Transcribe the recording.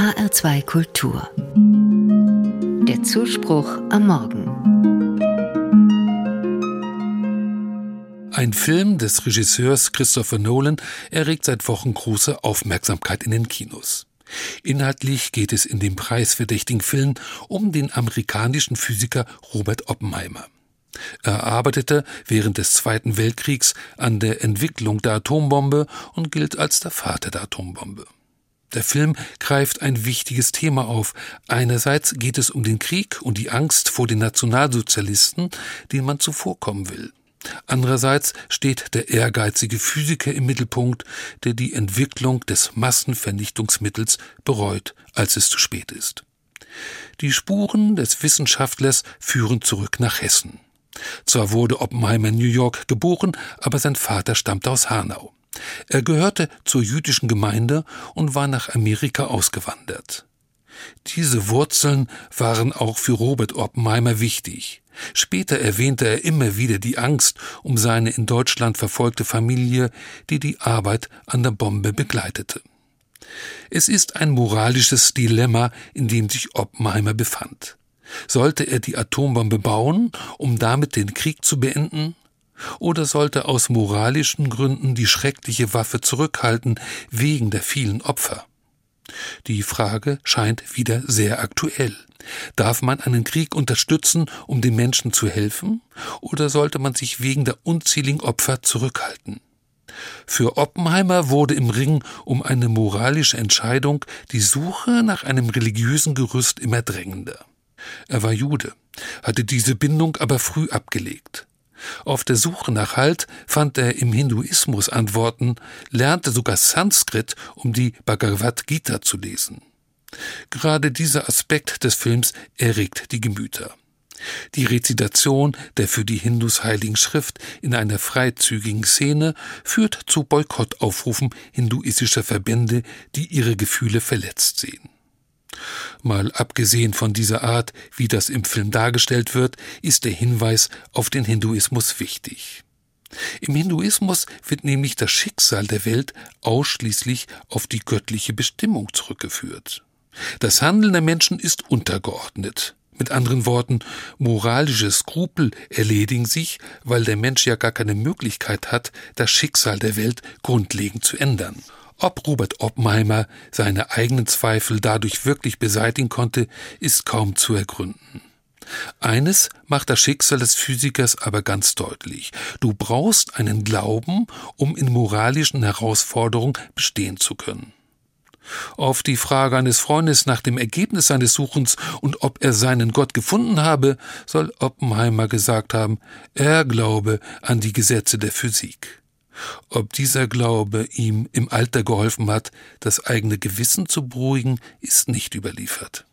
HR2 Kultur. Der Zuspruch am Morgen. Ein Film des Regisseurs Christopher Nolan erregt seit Wochen große Aufmerksamkeit in den Kinos. Inhaltlich geht es in dem preisverdächtigen Film um den amerikanischen Physiker Robert Oppenheimer. Er arbeitete während des Zweiten Weltkriegs an der Entwicklung der Atombombe und gilt als der Vater der Atombombe. Der Film greift ein wichtiges Thema auf. Einerseits geht es um den Krieg und die Angst vor den Nationalsozialisten, denen man zuvorkommen will. Andererseits steht der ehrgeizige Physiker im Mittelpunkt, der die Entwicklung des Massenvernichtungsmittels bereut, als es zu spät ist. Die Spuren des Wissenschaftlers führen zurück nach Hessen. Zwar wurde Oppenheimer in New York geboren, aber sein Vater stammte aus Hanau. Er gehörte zur jüdischen Gemeinde und war nach Amerika ausgewandert. Diese Wurzeln waren auch für Robert Oppenheimer wichtig. Später erwähnte er immer wieder die Angst um seine in Deutschland verfolgte Familie, die die Arbeit an der Bombe begleitete. Es ist ein moralisches Dilemma, in dem sich Oppenheimer befand. Sollte er die Atombombe bauen, um damit den Krieg zu beenden? Oder sollte aus moralischen Gründen die schreckliche Waffe zurückhalten wegen der vielen Opfer? Die Frage scheint wieder sehr aktuell. Darf man einen Krieg unterstützen, um den Menschen zu helfen, oder sollte man sich wegen der unzähligen Opfer zurückhalten? Für Oppenheimer wurde im Ring um eine moralische Entscheidung die Suche nach einem religiösen Gerüst immer drängender. Er war Jude, hatte diese Bindung aber früh abgelegt. Auf der Suche nach Halt fand er im Hinduismus Antworten, lernte sogar Sanskrit, um die Bhagavad Gita zu lesen. Gerade dieser Aspekt des Films erregt die Gemüter. Die Rezitation der für die Hindus heiligen Schrift in einer freizügigen Szene führt zu Boykottaufrufen hinduistischer Verbände, die ihre Gefühle verletzt sehen. Mal abgesehen von dieser Art, wie das im Film dargestellt wird, ist der Hinweis auf den Hinduismus wichtig. Im Hinduismus wird nämlich das Schicksal der Welt ausschließlich auf die göttliche Bestimmung zurückgeführt. Das Handeln der Menschen ist untergeordnet. Mit anderen Worten, moralische Skrupel erledigen sich, weil der Mensch ja gar keine Möglichkeit hat, das Schicksal der Welt grundlegend zu ändern. Ob Robert Oppenheimer seine eigenen Zweifel dadurch wirklich beseitigen konnte, ist kaum zu ergründen. Eines macht das Schicksal des Physikers aber ganz deutlich. Du brauchst einen Glauben, um in moralischen Herausforderungen bestehen zu können. Auf die Frage eines Freundes nach dem Ergebnis seines Suchens und ob er seinen Gott gefunden habe, soll Oppenheimer gesagt haben, er glaube an die Gesetze der Physik. Ob dieser Glaube ihm im Alter geholfen hat, das eigene Gewissen zu beruhigen, ist nicht überliefert.